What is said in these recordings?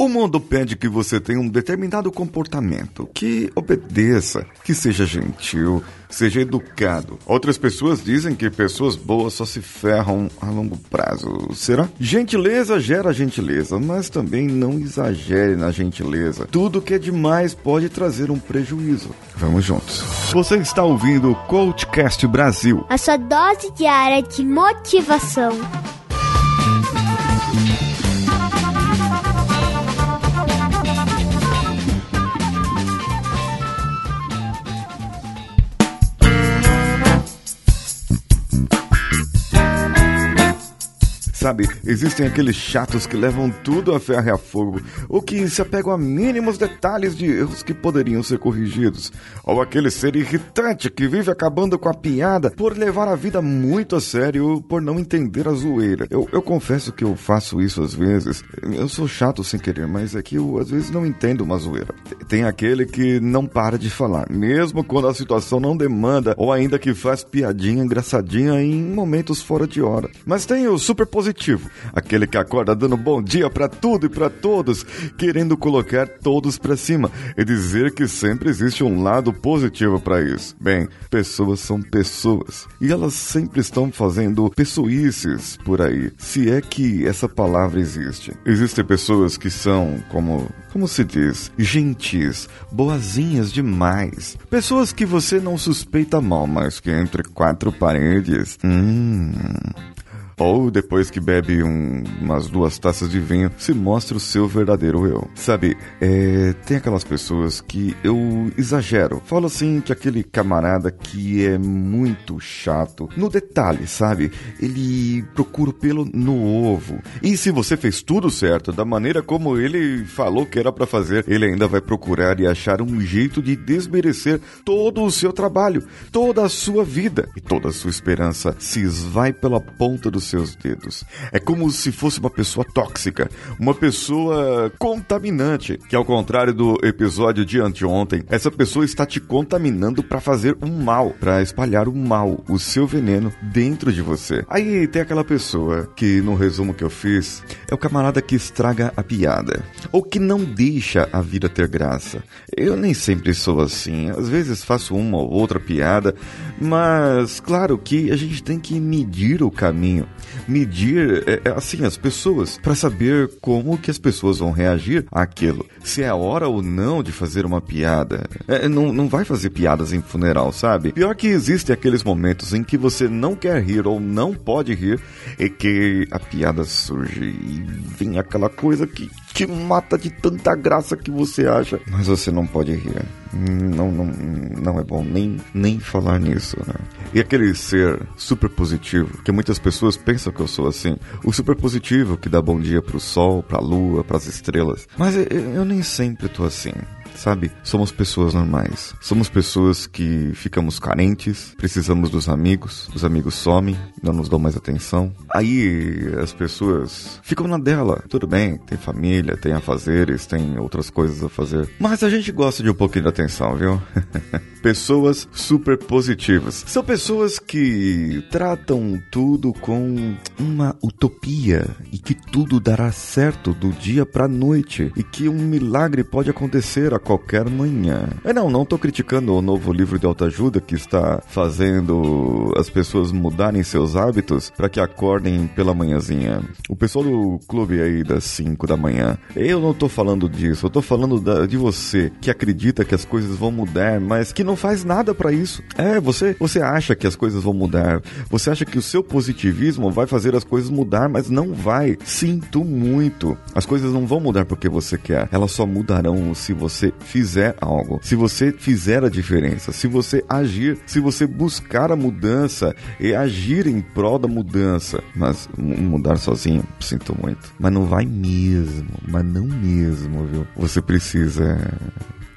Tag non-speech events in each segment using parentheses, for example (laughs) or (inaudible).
O mundo pede que você tenha um determinado comportamento, que obedeça, que seja gentil, seja educado. Outras pessoas dizem que pessoas boas só se ferram a longo prazo. Será? Gentileza gera gentileza, mas também não exagere na gentileza. Tudo que é demais pode trazer um prejuízo. Vamos juntos. Você está ouvindo o Coachcast Brasil. A sua dose diária de motivação. Sabe, existem aqueles chatos que levam tudo a ferro e a fogo, ou que se apegam a mínimos detalhes de erros que poderiam ser corrigidos, ou aquele ser irritante que vive acabando com a piada por levar a vida muito a sério por não entender a zoeira. Eu, eu confesso que eu faço isso às vezes. Eu sou chato sem querer, mas é que eu às vezes não entendo uma zoeira. Tem aquele que não para de falar, mesmo quando a situação não demanda, ou ainda que faz piadinha engraçadinha em momentos fora de hora. Mas tem o super positivo positivo, aquele que acorda dando bom dia para tudo e para todos, querendo colocar todos para cima e dizer que sempre existe um lado positivo para isso. Bem, pessoas são pessoas e elas sempre estão fazendo pessoices por aí, se é que essa palavra existe. Existem pessoas que são, como, como se diz, gentis, boazinhas demais. Pessoas que você não suspeita mal, mas que entre quatro paredes, hum, ou depois que bebe um, umas duas taças de vinho, se mostra o seu verdadeiro eu. Sabe, é, tem aquelas pessoas que eu exagero. Falo assim que aquele camarada que é muito chato. No detalhe, sabe? Ele procura pelo no ovo. E se você fez tudo certo, da maneira como ele falou que era para fazer, ele ainda vai procurar e achar um jeito de desmerecer todo o seu trabalho, toda a sua vida e toda a sua esperança se esvai pela ponta do seus dedos. É como se fosse uma pessoa tóxica, uma pessoa contaminante, que ao contrário do episódio de anteontem, essa pessoa está te contaminando para fazer um mal, para espalhar o mal, o seu veneno dentro de você. Aí tem aquela pessoa que no resumo que eu fiz é o camarada que estraga a piada ou que não deixa a vida ter graça. Eu nem sempre sou assim, às vezes faço uma ou outra piada, mas claro que a gente tem que medir o caminho medir é, é, assim as pessoas para saber como que as pessoas vão reagir àquilo. Se é a hora ou não de fazer uma piada. É, não, não vai fazer piadas em funeral, sabe? Pior que existem aqueles momentos em que você não quer rir ou não pode rir e que a piada surge e vem aquela coisa que te mata de tanta graça que você acha, mas você não pode rir. Não, não, não é bom nem, nem falar nisso, né? E aquele ser super positivo, que muitas pessoas pensam que eu sou assim, o super positivo que dá bom dia pro sol, pra lua, pras estrelas. Mas eu, eu nem sempre tô assim sabe? Somos pessoas normais. Somos pessoas que ficamos carentes, precisamos dos amigos, os amigos somem, não nos dão mais atenção. Aí as pessoas ficam na dela. Tudo bem, tem família, tem afazeres, tem outras coisas a fazer. Mas a gente gosta de um pouquinho de atenção, viu? (laughs) pessoas super positivas. São pessoas que tratam tudo com uma utopia e que tudo dará certo do dia para noite e que um milagre pode acontecer qualquer manhã. É não, não tô criticando o novo livro de autoajuda que está fazendo as pessoas mudarem seus hábitos para que acordem pela manhãzinha. O pessoal do clube aí das 5 da manhã, eu não tô falando disso, eu tô falando da, de você que acredita que as coisas vão mudar, mas que não faz nada para isso. É, você, você acha que as coisas vão mudar, você acha que o seu positivismo vai fazer as coisas mudar, mas não vai. Sinto muito. As coisas não vão mudar porque você quer, elas só mudarão se você fizer algo, se você fizer a diferença, se você agir, se você buscar a mudança e agir em prol da mudança. Mas mudar sozinho, sinto muito. Mas não vai mesmo, mas não mesmo, viu? Você precisa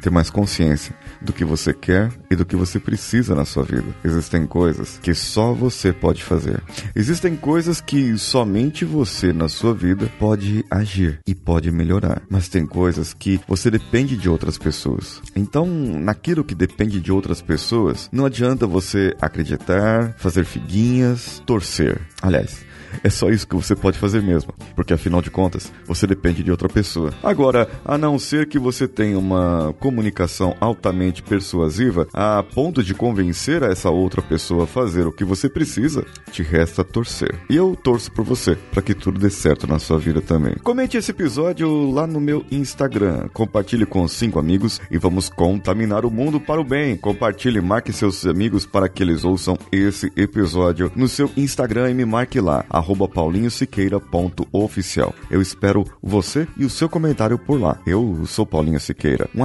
ter mais consciência do que você quer e do que você precisa na sua vida. Existem coisas que só você pode fazer. Existem coisas que somente você na sua vida pode agir e pode melhorar. Mas tem coisas que você depende de outras pessoas. Então, naquilo que depende de outras pessoas, não adianta você acreditar, fazer figuinhas, torcer. Aliás, é só isso que você pode fazer mesmo, porque afinal de contas, você depende de outra pessoa. Agora, a não ser que você tenha uma comunicação altamente persuasiva a ponto de convencer essa outra pessoa a fazer o que você precisa, te resta torcer. E eu torço por você, para que tudo dê certo na sua vida também. Comente esse episódio lá no meu Instagram, compartilhe com cinco amigos e vamos contaminar o mundo para o bem. Compartilhe, marque seus amigos para que eles ouçam esse episódio no seu Instagram e me marque lá, paulinhosiqueira.oficial. Eu espero você e o seu comentário por lá. Eu sou Paulinho Siqueira. Um